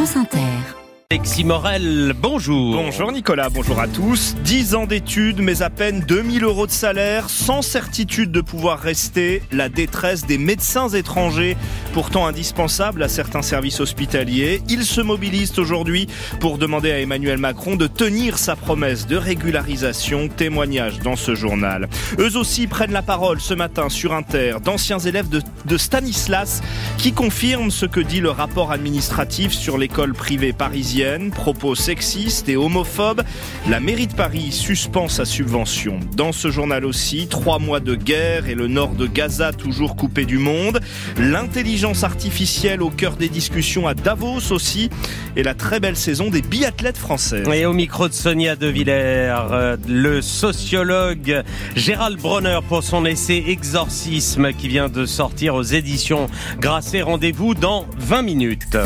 France Inter. Alexis Morel, bonjour. Bonjour Nicolas, bonjour à tous. 10 ans d'études, mais à peine 2000 euros de salaire, sans certitude de pouvoir rester, la détresse des médecins étrangers, pourtant indispensables à certains services hospitaliers. Ils se mobilisent aujourd'hui pour demander à Emmanuel Macron de tenir sa promesse de régularisation. Témoignage dans ce journal. Eux aussi prennent la parole ce matin sur Inter, d'anciens élèves de, de Stanislas qui confirment ce que dit le rapport administratif sur l'école privée parisienne propos sexistes et homophobes. La mairie de Paris suspend sa subvention. Dans ce journal aussi, trois mois de guerre et le nord de Gaza toujours coupé du monde. L'intelligence artificielle au cœur des discussions à Davos aussi. Et la très belle saison des biathlètes français. Et au micro de Sonia De Villers, euh, le sociologue Gérald Bronner pour son essai Exorcisme qui vient de sortir aux éditions Grasset. Rendez-vous dans 20 minutes.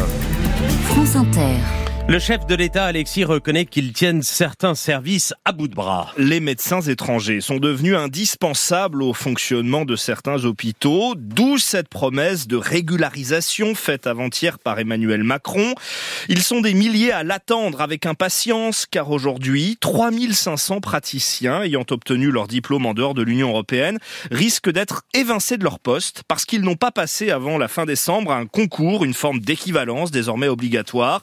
France Inter. Le chef de l'État, Alexis, reconnaît qu'ils tiennent certains services à bout de bras. Les médecins étrangers sont devenus indispensables au fonctionnement de certains hôpitaux, d'où cette promesse de régularisation faite avant-hier par Emmanuel Macron. Ils sont des milliers à l'attendre avec impatience, car aujourd'hui, 3500 praticiens ayant obtenu leur diplôme en dehors de l'Union européenne risquent d'être évincés de leur poste parce qu'ils n'ont pas passé avant la fin décembre un concours, une forme d'équivalence désormais obligatoire.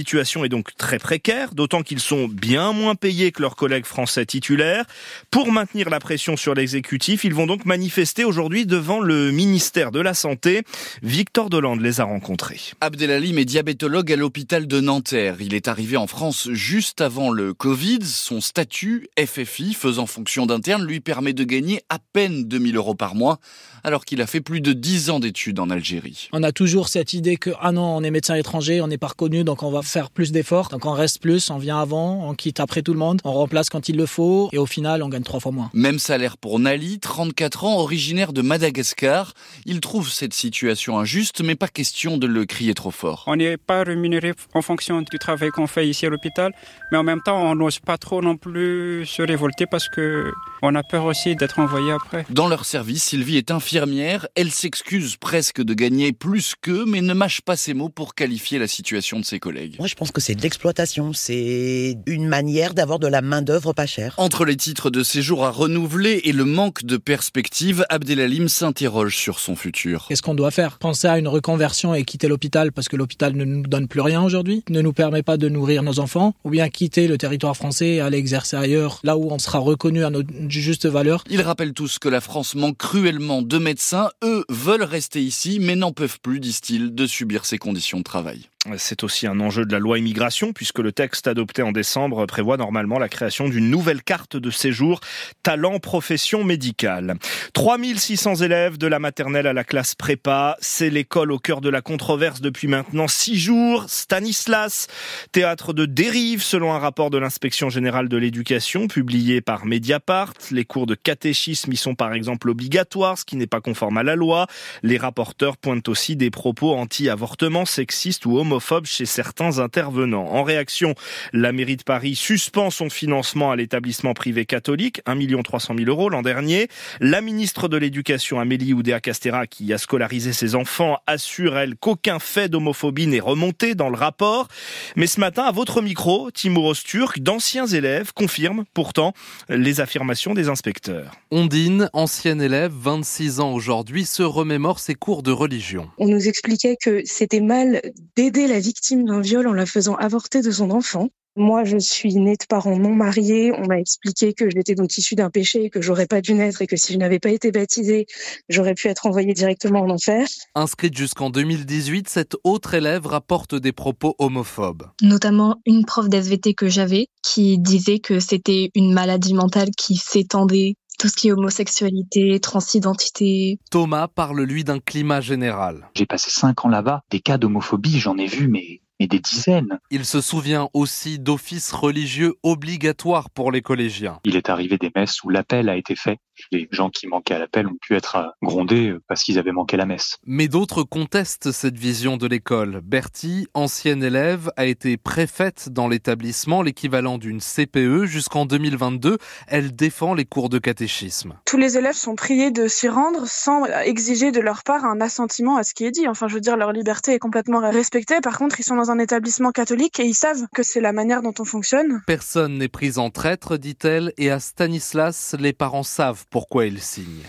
Situation est donc très précaire, d'autant qu'ils sont bien moins payés que leurs collègues français titulaires. Pour maintenir la pression sur l'exécutif, ils vont donc manifester aujourd'hui devant le ministère de la Santé. Victor Dolande les a rencontrés. Abdelalim est diabétologue à l'hôpital de Nanterre. Il est arrivé en France juste avant le Covid. Son statut FFI, faisant fonction d'interne, lui permet de gagner à peine 2000 euros par mois, alors qu'il a fait plus de 10 ans d'études en Algérie. On a toujours cette idée que, ah non, on est médecin étranger, on n'est pas reconnu, donc on va faire plus d'efforts. Donc on reste plus, on vient avant, on quitte après tout le monde, on remplace quand il le faut et au final on gagne trois fois moins. Même salaire pour Nali, 34 ans, originaire de Madagascar. Il trouve cette situation injuste, mais pas question de le crier trop fort. On n'est pas rémunéré en fonction du travail qu'on fait ici à l'hôpital, mais en même temps on n'ose pas trop non plus se révolter parce que on a peur aussi d'être envoyé après. Dans leur service, Sylvie est infirmière. Elle s'excuse presque de gagner plus qu'eux, mais ne mâche pas ses mots pour qualifier la situation de ses collègues. Moi, je pense que c'est de l'exploitation. C'est une manière d'avoir de la main-d'œuvre pas chère. Entre les titres de séjour à renouveler et le manque de perspective, Abdelalim s'interroge sur son futur. Qu'est-ce qu'on doit faire? Penser à une reconversion et quitter l'hôpital parce que l'hôpital ne nous donne plus rien aujourd'hui, ne nous permet pas de nourrir nos enfants, ou bien quitter le territoire français et aller exercer ailleurs, là où on sera reconnu à notre juste valeur? Ils rappellent tous que la France manque cruellement de médecins. Eux veulent rester ici, mais n'en peuvent plus, disent-ils, de subir ces conditions de travail. C'est aussi un enjeu de la loi immigration puisque le texte adopté en décembre prévoit normalement la création d'une nouvelle carte de séjour talent profession médicale. 3600 élèves de la maternelle à la classe prépa, c'est l'école au cœur de la controverse depuis maintenant six jours. Stanislas, théâtre de dérive selon un rapport de l'inspection générale de l'éducation publié par Mediapart. Les cours de catéchisme y sont par exemple obligatoires, ce qui n'est pas conforme à la loi. Les rapporteurs pointent aussi des propos anti-avortement, sexistes ou homophobes homophobe chez certains intervenants. En réaction, la mairie de Paris suspend son financement à l'établissement privé catholique, 1 300 000 euros l'an dernier. La ministre de l'Éducation, Amélie Oudéa-Castera, qui a scolarisé ses enfants, assure, elle, qu'aucun fait d'homophobie n'est remonté dans le rapport. Mais ce matin, à votre micro, Timur Osturk, d'anciens élèves confirment pourtant les affirmations des inspecteurs. Ondine, ancienne élève, 26 ans aujourd'hui, se remémore ses cours de religion. On nous expliquait que c'était mal d'aider la victime d'un viol en la faisant avorter de son enfant. Moi, je suis née de parents non mariés. On m'a expliqué que j'étais donc issue d'un péché et que j'aurais pas dû naître et que si je n'avais pas été baptisée, j'aurais pu être envoyée directement en enfer. Inscrite jusqu'en 2018, cette autre élève rapporte des propos homophobes. Notamment une prof d'SVT que j'avais qui disait que c'était une maladie mentale qui s'étendait tout ce qui est homosexualité, transidentité. Thomas parle lui d'un climat général. J'ai passé cinq ans là-bas. Des cas d'homophobie, j'en ai vu, mais mais des dizaines. Il se souvient aussi d'offices religieux obligatoires pour les collégiens. Il est arrivé des messes où l'appel a été fait. Les gens qui manquaient à l'appel ont pu être grondés parce qu'ils avaient manqué la messe. Mais d'autres contestent cette vision de l'école. Bertie, ancienne élève, a été préfète dans l'établissement, l'équivalent d'une CPE jusqu'en 2022. Elle défend les cours de catéchisme. Tous les élèves sont priés de s'y rendre sans exiger de leur part un assentiment à ce qui est dit. Enfin, je veux dire, leur liberté est complètement respectée. Par contre, ils sont dans un établissement catholique et ils savent que c'est la manière dont on fonctionne. Personne n'est pris en traître, dit-elle, et à Stanislas, les parents savent pourquoi ils signent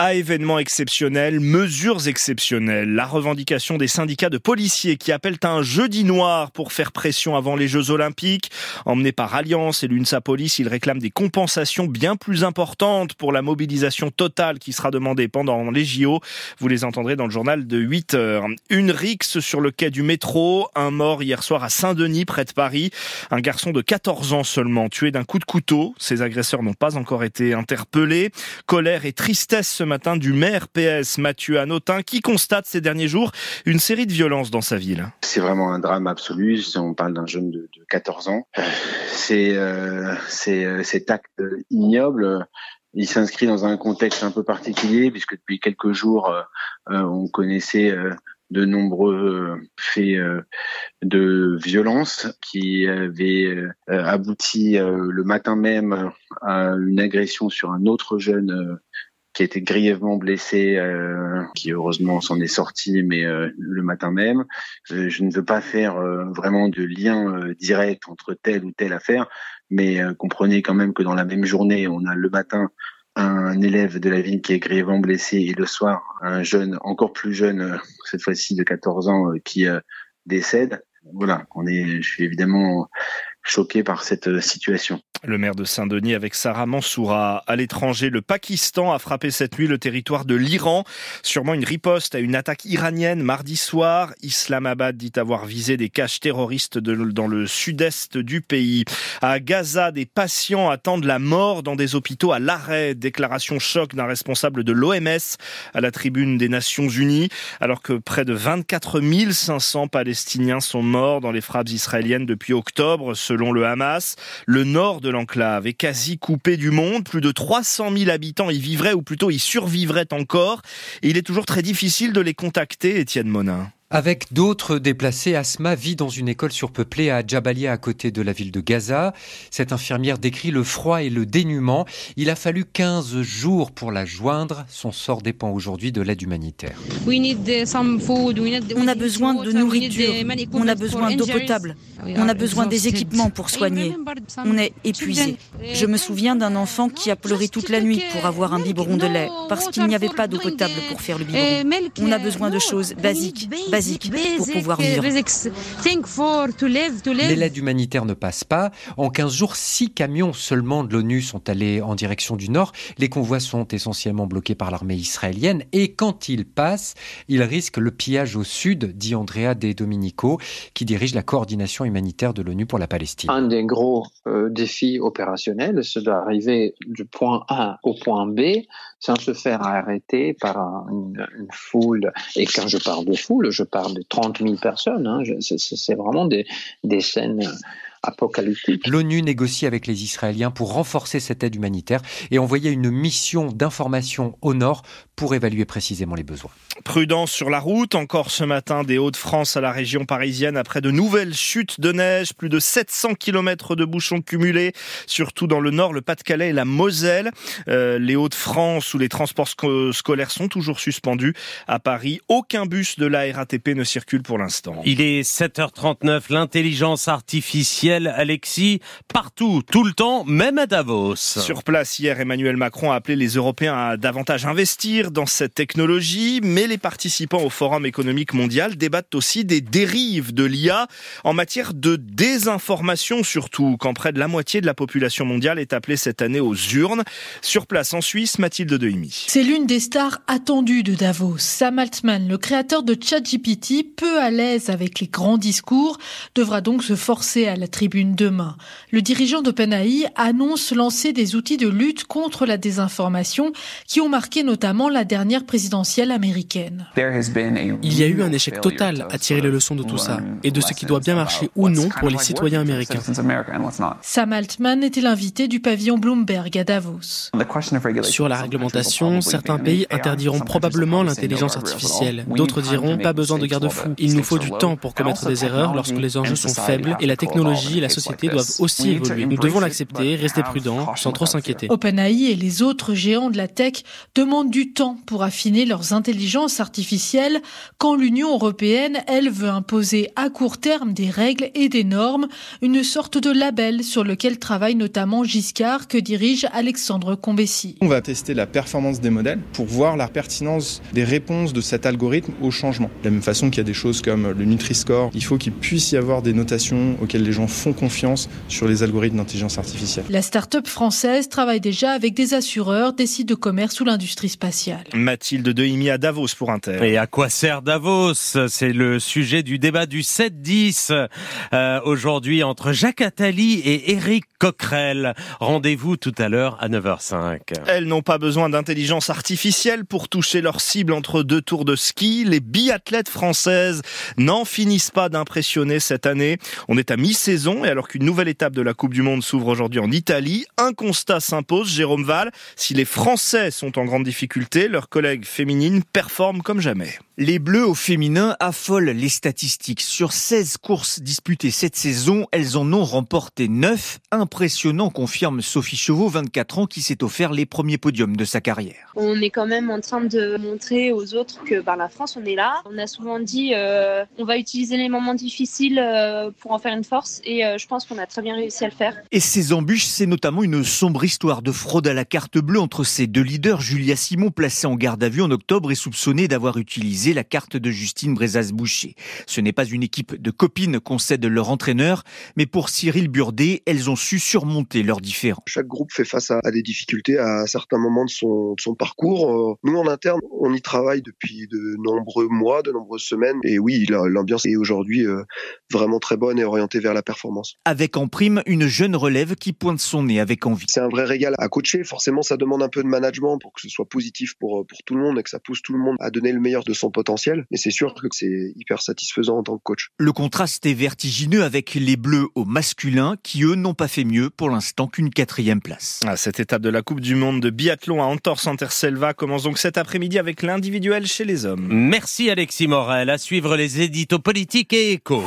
à événements exceptionnels, mesures exceptionnelles. La revendication des syndicats de policiers qui appellent un jeudi noir pour faire pression avant les Jeux Olympiques. Emmenés par Alliance et l'UNSA Police, ils réclament des compensations bien plus importantes pour la mobilisation totale qui sera demandée pendant les JO. Vous les entendrez dans le journal de 8 heures. Une rixe sur le quai du métro. Un mort hier soir à Saint-Denis, près de Paris. Un garçon de 14 ans seulement, tué d'un coup de couteau. Ses agresseurs n'ont pas encore été interpellés. Colère et tristesse matin du maire PS Mathieu Anotin qui constate ces derniers jours une série de violences dans sa ville. C'est vraiment un drame absolu. On parle d'un jeune de, 14 ans. Euh, c'est euh, euh, cet acte ignoble il s'inscrit dans un contexte un peu particulier puisque depuis quelques jours, on connaissait de nombreux faits de violence qui avaient abouti le matin même à une agression sur un autre jeune qui a été grièvement blessé, euh, qui heureusement s'en est sorti, mais euh, le matin même. Euh, je ne veux pas faire vraiment de lien direct entre telle ou telle affaire, mais comprenez quand même que dans la même journée, on a le matin un élève de la ville qui est grièvement blessé et le soir un jeune encore plus jeune, cette fois-ci de 14 ans, qui décède. Voilà, on est, je suis évidemment choqué par cette situation. Le maire de Saint-Denis avec Sarah Mansoura. À l'étranger, le Pakistan a frappé cette nuit le territoire de l'Iran. Sûrement une riposte à une attaque iranienne mardi soir. Islamabad dit avoir visé des caches terroristes dans le sud-est du pays. À Gaza, des patients attendent la mort dans des hôpitaux à l'arrêt. Déclaration choc d'un responsable de l'OMS à la tribune des Nations Unies. Alors que près de 24 500 Palestiniens sont morts dans les frappes israéliennes depuis octobre, selon le Hamas. Le nord de l'enclave est quasi coupé du monde. Plus de 300 000 habitants y vivraient, ou plutôt y survivraient encore. Il est toujours très difficile de les contacter, Étienne Monin. Avec d'autres déplacés, Asma vit dans une école surpeuplée à Jabalia, à côté de la ville de Gaza. Cette infirmière décrit le froid et le dénuement. Il a fallu 15 jours pour la joindre. Son sort dépend aujourd'hui de l'aide humanitaire. On a besoin de nourriture, on a besoin d'eau potable, on a besoin des équipements pour soigner. On est épuisé. Je me souviens d'un enfant qui a pleuré toute la nuit pour avoir un biberon de lait, parce qu'il n'y avait pas d'eau potable pour faire le biberon. On a besoin de choses basiques pour pouvoir vivre. Mais l'aide humanitaire ne passe pas. En 15 jours, 6 camions seulement de l'ONU sont allés en direction du nord. Les convois sont essentiellement bloqués par l'armée israélienne et quand ils passent, ils risquent le pillage au sud, dit Andrea De Dominico, qui dirige la coordination humanitaire de l'ONU pour la Palestine. Un des gros euh, défis opérationnels, c'est d'arriver du point A au point B sans se faire arrêter par une, foule. Et quand je parle de foule, je parle de 30 000 personnes. Hein. C'est vraiment des, des scènes apocalyptique. L'ONU négocie avec les Israéliens pour renforcer cette aide humanitaire et envoyer une mission d'information au nord pour évaluer précisément les besoins. Prudence sur la route, encore ce matin des Hauts-de-France à la région parisienne après de nouvelles chutes de neige, plus de 700 km de bouchons cumulés, surtout dans le nord, le Pas-de-Calais et la Moselle. Euh, les Hauts-de-France où les transports scolaires sont toujours suspendus. À Paris, aucun bus de la RATP ne circule pour l'instant. Il est 7h39, l'intelligence artificielle, Alexis, partout, tout le temps, même à Davos. Sur place hier, Emmanuel Macron a appelé les Européens à davantage investir dans cette technologie, mais les participants au Forum économique mondial débattent aussi des dérives de l'IA en matière de désinformation surtout, quand près de la moitié de la population mondiale est appelée cette année aux urnes. Sur place en Suisse, Mathilde Dehimi. C'est l'une des stars attendues de Davos. Sam Altman, le créateur de ChatGPT, peu à l'aise avec les grands discours, devra donc se forcer à la tribune demain. Le dirigeant d'OpenAI annonce lancer des outils de lutte contre la désinformation qui ont marqué notamment la la dernière présidentielle américaine. Il y a eu un échec total à tirer les leçons de tout ça et de ce qui doit bien marcher ou non pour les citoyens américains. Sam Altman était l'invité du pavillon Bloomberg à Davos. Sur la réglementation, certains pays interdiront probablement l'intelligence artificielle. D'autres diront pas besoin de garde-fous. Il nous faut du temps pour commettre des erreurs lorsque les enjeux sont faibles et la technologie technologie et la société doivent aussi évoluer. Nous devons l'accepter, rester prudents, sans trop s'inquiéter. OpenAI et les autres géants de la tech demandent du temps pour affiner leurs intelligences artificielles quand l'Union européenne, elle, veut imposer à court terme des règles et des normes, une sorte de label sur lequel travaille notamment Giscard que dirige Alexandre Combessi. On va tester la performance des modèles pour voir la pertinence des réponses de cet algorithme au changement. De la même façon qu'il y a des choses comme le Nutri-Score, il faut qu'il puisse y avoir des notations auxquelles les gens font confiance sur les algorithmes d'intelligence artificielle. La start-up française travaille déjà avec des assureurs, des sites de commerce ou l'industrie spatiale. Mathilde Dehimi à Davos pour Inter. Et à quoi sert Davos? C'est le sujet du débat du 7-10 euh, aujourd'hui entre Jacques Attali et Éric Coquerel. Rendez-vous tout à l'heure à 9h05. Elles n'ont pas besoin d'intelligence artificielle pour toucher leur cible entre deux tours de ski. Les biathlètes françaises n'en finissent pas d'impressionner cette année. On est à mi-saison et alors qu'une nouvelle étape de la Coupe du Monde s'ouvre aujourd'hui en Italie, un constat s'impose, Jérôme Val. Si les Français sont en grande difficulté, leurs collègues féminines performent comme jamais. Les Bleus au féminin affolent les statistiques. Sur 16 courses disputées cette saison, elles en ont remporté 9. Impressionnant, confirme Sophie Chauveau, 24 ans, qui s'est offert les premiers podiums de sa carrière. On est quand même en train de montrer aux autres que par la France, on est là. On a souvent dit euh, on va utiliser les moments difficiles euh, pour en faire une force et euh, je pense qu'on a très bien réussi à le faire. Et ces embûches, c'est notamment une sombre histoire de fraude à la carte bleue entre ces deux leaders. Julia Simon, placée en garde à vue en octobre, est soupçonnée d'avoir utilisé la carte de Justine Brezaz-Boucher. Ce n'est pas une équipe de copines qu'on cède leur entraîneur, mais pour Cyril Burdet, elles ont su surmonter leurs différends. Chaque groupe fait face à, des difficultés à certains moments de son, de son parcours. Euh, nous, en interne, on y travaille depuis de nombreux mois, de nombreuses semaines. Et oui, l'ambiance est aujourd'hui euh, vraiment très bonne et orientée vers la performance. Avec en prime une jeune relève qui pointe son nez avec envie. C'est un vrai régal à coacher. Forcément, ça demande un peu de management pour que ce soit positif pour, pour tout le monde et que ça pousse tout le monde à donner le meilleur de son potentiel. Mais c'est sûr que c'est hyper satisfaisant en tant que coach. Le contraste est vertigineux avec les Bleus au masculin qui, eux, n'ont pas fait mieux pour l'instant qu'une quatrième place. À cette étape de la Coupe du Monde de biathlon à Antor Selva commence donc cet après-midi avec l'individuel chez les hommes. Merci Alexis Morel. À suivre les éditos politiques et échos.